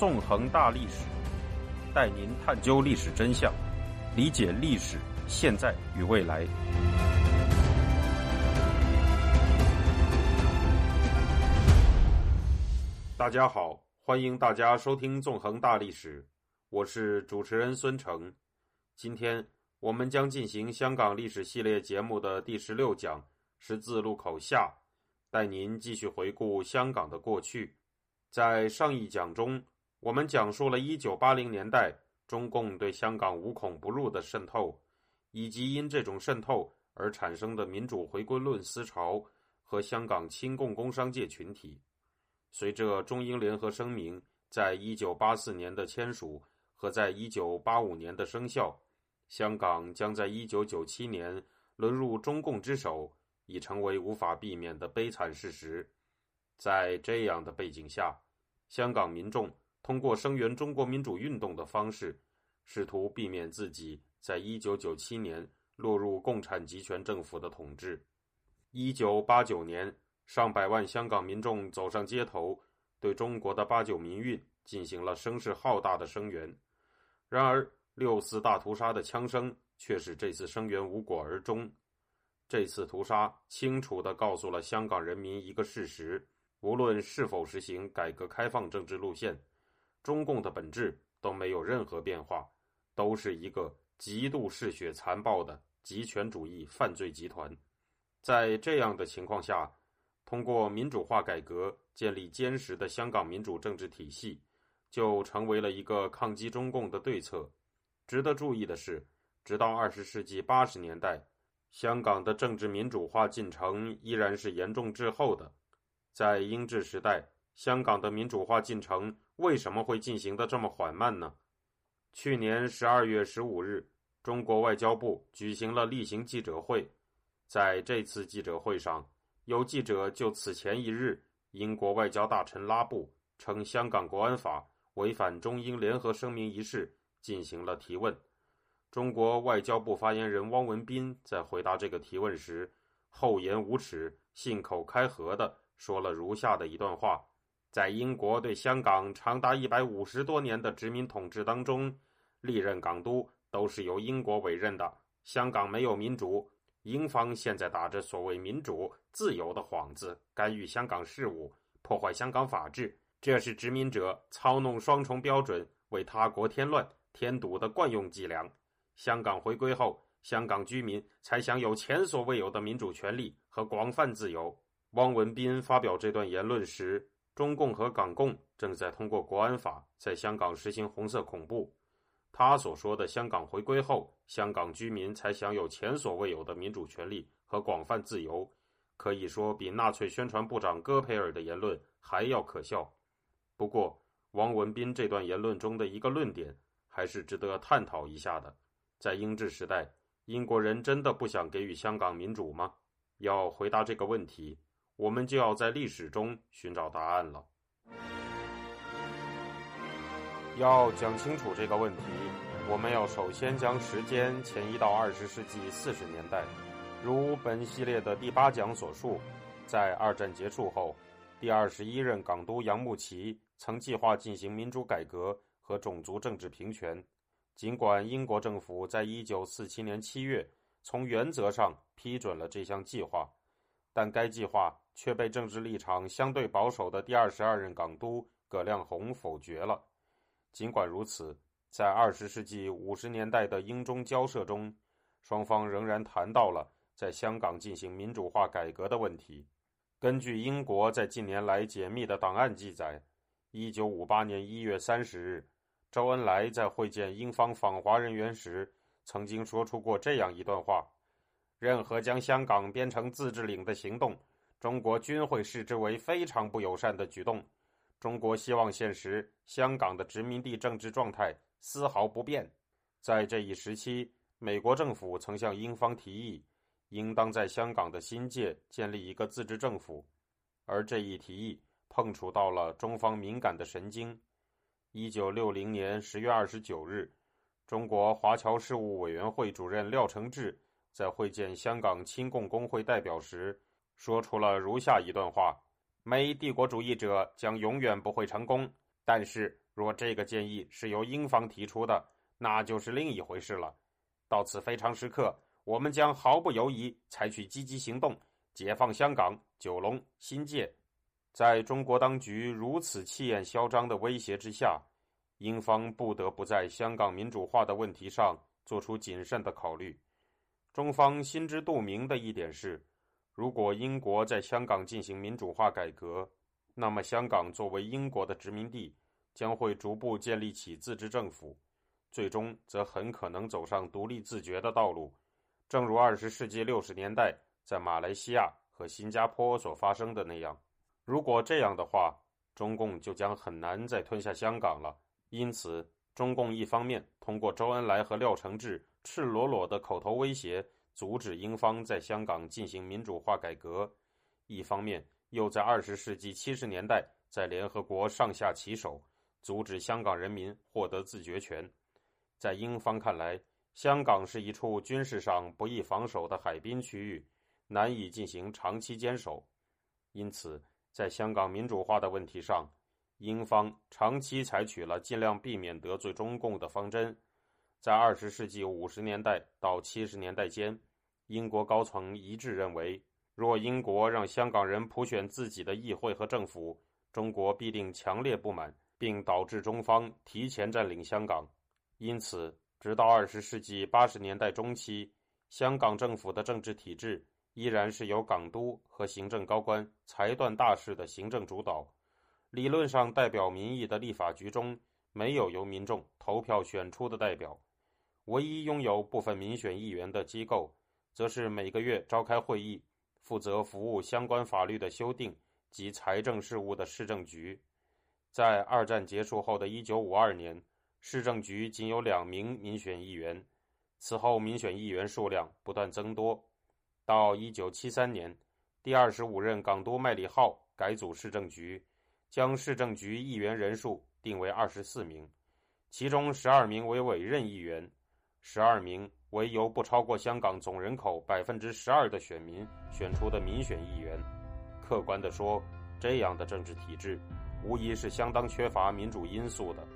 纵横大历史，带您探究历史真相，理解历史现在与未来。大家好，欢迎大家收听《纵横大历史》，我是主持人孙成。今天我们将进行香港历史系列节目的第十六讲“十字路口下”，带您继续回顾香港的过去。在上一讲中，我们讲述了1980年代中共对香港无孔不入的渗透，以及因这种渗透而产生的民主回归论思潮和香港亲共工商界群体。随着中英联合声明在一九八四年的签署和在一九八五年的生效，香港将在一九九七年沦入中共之手，已成为无法避免的悲惨事实。在这样的背景下，香港民众通过声援中国民主运动的方式，试图避免自己在1997年落入共产集权政府的统治。1989年，上百万香港民众走上街头，对中国的八九民运进行了声势浩大的声援。然而，六四大屠杀的枪声却使这次声援无果而终。这次屠杀清楚地告诉了香港人民一个事实。无论是否实行改革开放政治路线，中共的本质都没有任何变化，都是一个极度嗜血残暴的极权主义犯罪集团。在这样的情况下，通过民主化改革建立坚实的香港民主政治体系，就成为了一个抗击中共的对策。值得注意的是，直到二十世纪八十年代，香港的政治民主化进程依然是严重滞后的。在英治时代，香港的民主化进程为什么会进行的这么缓慢呢？去年十二月十五日，中国外交部举行了例行记者会。在这次记者会上，有记者就此前一日英国外交大臣拉布称香港国安法违反中英联合声明一事进行了提问。中国外交部发言人汪文斌在回答这个提问时，厚颜无耻、信口开河的。说了如下的一段话：在英国对香港长达一百五十多年的殖民统治当中，历任港督都是由英国委任的。香港没有民主，英方现在打着所谓民主自由的幌子，干预香港事务，破坏香港法治，这是殖民者操弄双重标准，为他国添乱添堵的惯用伎俩。香港回归后，香港居民才享有前所未有的民主权利和广泛自由。汪文斌发表这段言论时，中共和港共正在通过国安法在香港实行红色恐怖。他所说的“香港回归后，香港居民才享有前所未有的民主权利和广泛自由”，可以说比纳粹宣传部长戈培尔的言论还要可笑。不过，王文斌这段言论中的一个论点还是值得探讨一下的：在英治时代，英国人真的不想给予香港民主吗？要回答这个问题。我们就要在历史中寻找答案了。要讲清楚这个问题，我们要首先将时间前移到二十世纪四十年代。如本系列的第八讲所述，在二战结束后，第二十一任港督杨慕琦曾计划进行民主改革和种族政治平权。尽管英国政府在一九四七年七月从原则上批准了这项计划，但该计划。却被政治立场相对保守的第二十二任港督葛量洪否决了。尽管如此，在二十世纪五十年代的英中交涉中，双方仍然谈到了在香港进行民主化改革的问题。根据英国在近年来解密的档案记载，一九五八年一月三十日，周恩来在会见英方访华人员时，曾经说出过这样一段话：“任何将香港编成自治领的行动。”中国均会视之为非常不友善的举动。中国希望现实香港的殖民地政治状态丝毫不变。在这一时期，美国政府曾向英方提议，应当在香港的新界建立一个自治政府，而这一提议碰触到了中方敏感的神经。一九六零年十月二十九日，中国华侨事务委员会主任廖承志在会见香港亲共工会代表时。说出了如下一段话：美帝国主义者将永远不会成功，但是若这个建议是由英方提出的，那就是另一回事了。到此非常时刻，我们将毫不犹豫采取积极行动，解放香港、九龙、新界。在中国当局如此气焰嚣张的威胁之下，英方不得不在香港民主化的问题上做出谨慎的考虑。中方心知肚明的一点是，如果英国在香港进行民主化改革，那么香港作为英国的殖民地，将会逐步建立起自治政府。最终则很可能走上独立自决的道路，正如二十世纪六十年代在马来西亚和新加坡所发生的那样。如果这样的话，中共就将很难再吞下香港了。因此，中共一方面通过周恩来和廖承志赤裸裸的口头威胁，阻止英方在香港进行民主化改革；一方面又在二十世纪七十年代在联合国上下其手，阻止香港人民获得自决权。在英方看来，香港是一处军事上不易防守的海滨区域，难以进行长期坚守。因此，在香港民主化的问题上，英方长期采取了尽量避免得罪中共的方针。在二十世纪五十年代到七十年代间，英国高层一致认为，若英国让香港人普选自己的议会和政府，中国必定强烈不满，并导致中方提前占领香港。因此，直到二十世纪八十年代中期，香港政府的政治体制依然是由港督和行政高官裁断大事的行政主导。理论上，代表民意的立法局中没有由民众投票选出的代表，唯一拥有部分民选议员的机构，则是每个月召开会议、负责服务相关法律的修订及财政事务的市政局。在二战结束后的一九五二年。市政局仅有两名民选议员，此后民选议员数量不断增多。到一九七三年，第二十五任港督麦理浩改组市政局，将市政局议员人数定为二十四名，其中十二名为委任议员，十二名为由不超过香港总人口百分之十二的选民选出的民选议员。客观地说，这样的政治体制，无疑是相当缺乏民主因素的。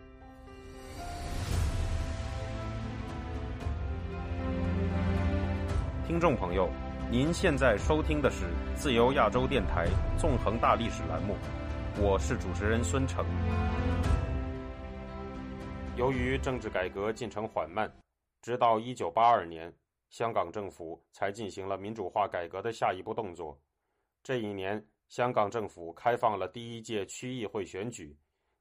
听众朋友，您现在收听的是自由亚洲电台《纵横大历史》栏目，我是主持人孙成。由于政治改革进程缓慢，直到一九八二年，香港政府才进行了民主化改革的下一步动作。这一年，香港政府开放了第一届区议会选举，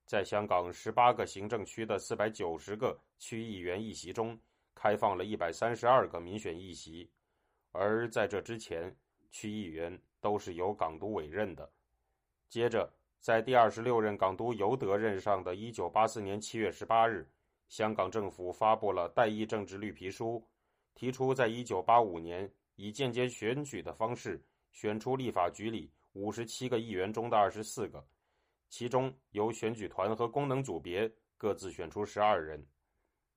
在香港十八个行政区的四百九十个区议员议席中，开放了一百三十二个民选议席。而在这之前，区议员都是由港督委任的。接着，在第二十六任港督尤德任上的一九八四年七月十八日，香港政府发布了代议政治绿皮书，提出在一九八五年以间接选举的方式选出立法局里五十七个议员中的二十四个，其中由选举团和功能组别各自选出十二人。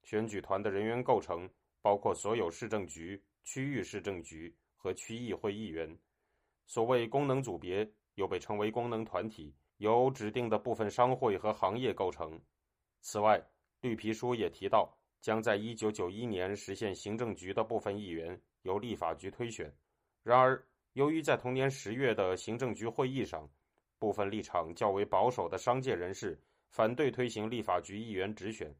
选举团的人员构成包括所有市政局。区域市政局和区议会议员，所谓功能组别又被称为功能团体，由指定的部分商会和行业构成。此外，绿皮书也提到，将在一九九一年实现行政局的部分议员由立法局推选。然而，由于在同年十月的行政局会议上，部分立场较为保守的商界人士反对推行立法局议员直选。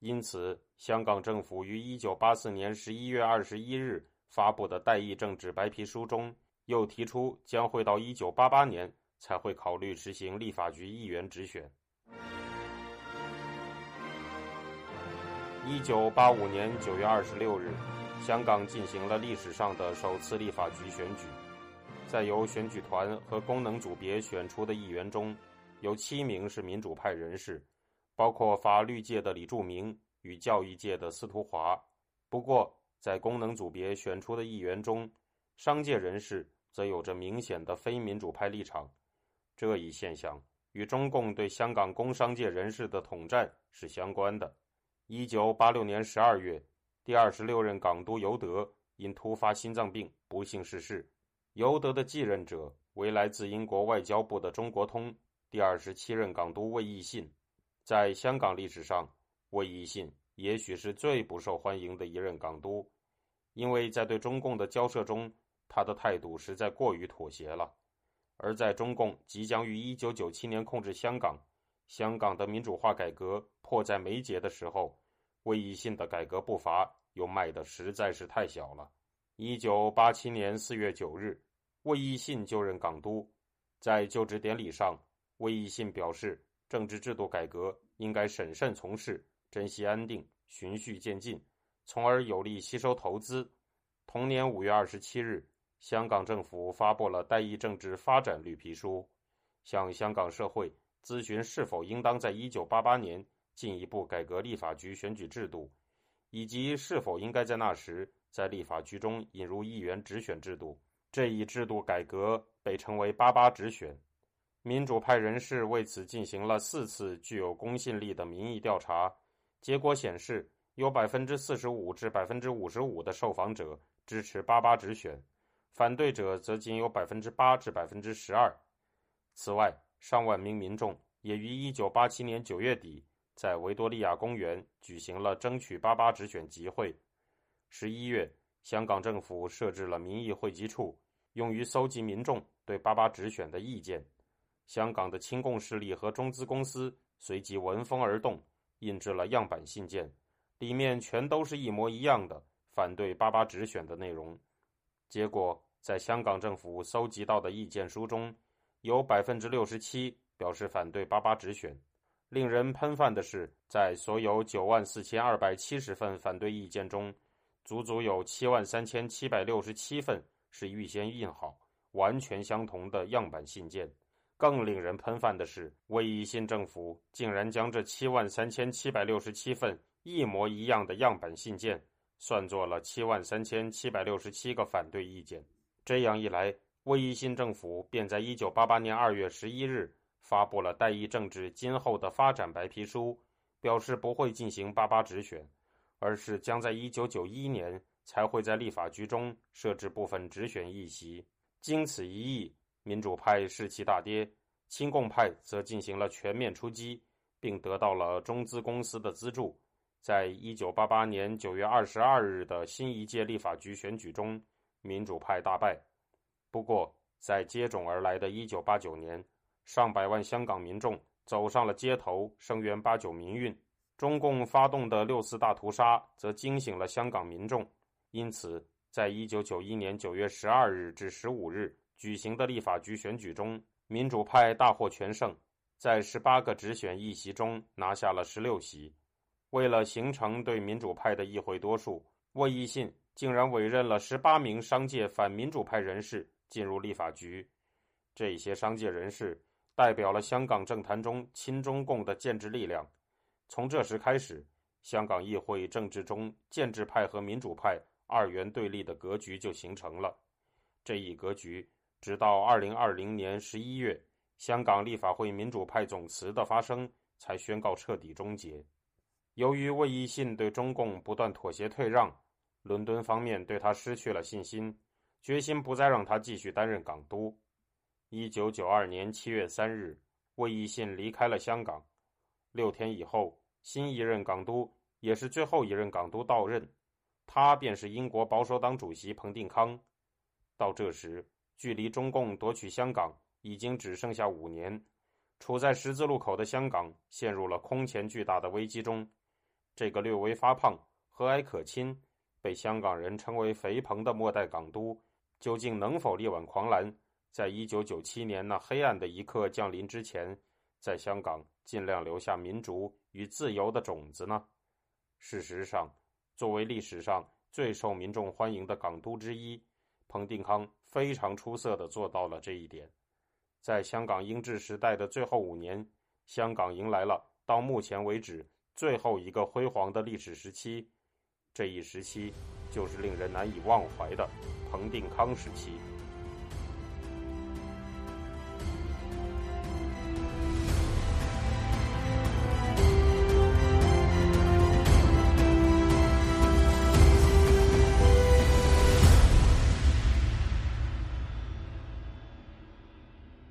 因此，香港政府于一九八四年十一月二十一日发布的代议政治白皮书中，又提出将会到一九八八年才会考虑实行立法局议员直选。一九八五年九月二十六日，香港进行了历史上的首次立法局选举，在由选举团和功能组别选出的议员中，有七名是民主派人士。包括法律界的李柱铭与教育界的司徒华。不过，在功能组别选出的议员中，商界人士则有着明显的非民主派立场。这一现象与中共对香港工商界人士的统战是相关的。一九八六年十二月，第二十六任港督尤德因突发心脏病不幸逝世。尤德的继任者为来自英国外交部的中国通第二十七任港督魏义信。在香港历史上，魏一信也许是最不受欢迎的一任港督，因为在对中共的交涉中，他的态度实在过于妥协了。而在中共即将于1997年控制香港，香港的民主化改革迫在眉睫的时候，魏一信的改革步伐又迈得实在是太小了。1987年4月9日，魏一信就任港督，在就职典礼上，魏一信表示，政治制度改革应该审慎从事，珍惜安定，循序渐进，从而有力吸收投资。同年5月27日。香港政府发布了代议政治发展绿皮书，向香港社会咨询是否应当在1988年进一步改革立法局选举制度，以及是否应该在那时在立法局中引入议员直选制度。这一制度改革被称为“八八直选”。民主派人士为此进行了四次具有公信力的民意调查，结果显示，有百分之四十五至百分之五十五的受访者支持“八八直选”。反对者则仅有百分之八至百分之十二。此外，上万名民众也于一九八七年九月底在维多利亚公园举行了争取“八八”直选集会。十一月，香港政府设置了民意汇集处，用于搜集民众对“八八”直选的意见。香港的亲共势力和中资公司随即闻风而动，印制了样板信件，里面全都是一模一样的反对“八八”直选的内容。结果。在香港政府搜集到的意见书中，有百分之六十七表示反对八八直选。令人喷饭的是，在所有九万四千二百七十份反对意见中，足足有七万三千七百六十七份是预先印好、完全相同的样板信件。更令人喷饭的是，魏一新政府竟然将这七万三千七百六十七份一模一样的样板信件，算作了七万三千七百六十七个反对意见。这样一来，魏一新政府便在1988年2月11日发布了代议政治今后的发展白皮书，表示不会进行八八直选，而是将在1991年才会在立法局中设置部分直选议席。经此一役，民主派士气大跌，亲共派则进行了全面出击，并得到了中资公司的资助。在1988年9月22日的新一届立法局选举中。民主派大败。不过，在接踵而来的1989年，上百万香港民众走上了街头，声援八九民运。中共发动的六四大屠杀则惊醒了香港民众。因此，在1991年9月12日至15日举行的立法局选举中，民主派大获全胜，在十八个直选议席中拿下了十六席。为了形成对民主派的议会多数，魏一信。竟然委任了十八名商界反民主派人士进入立法局，这些商界人士代表了香港政坛中亲中共的建制力量。从这时开始，香港议会政治中建制派和民主派二元对立的格局就形成了。这一格局直到二零二零年十一月，香港立法会民主派总辞的发生，才宣告彻底终结。由于魏一信对中共不断妥协退让。伦敦方面对他失去了信心，决心不再让他继续担任港督。一九九二年七月三日，魏一信离开了香港。六天以后，新一任港督，也是最后一任港督到任，他便是英国保守党主席彭定康。到这时，距离中共夺取香港已经只剩下五年，处在十字路口的香港陷入了空前巨大的危机中。这个略微发胖、和蔼可亲。被香港人称为“肥鹏”的末代港督，究竟能否力挽狂澜，在一九九七年那黑暗的一刻降临之前，在香港尽量留下民主与自由的种子呢？事实上，作为历史上最受民众欢迎的港督之一，彭定康非常出色地做到了这一点。在香港英治时代的最后五年，香港迎来了到目前为止最后一个辉煌的历史时期。这一时期，就是令人难以忘怀的彭定康时期。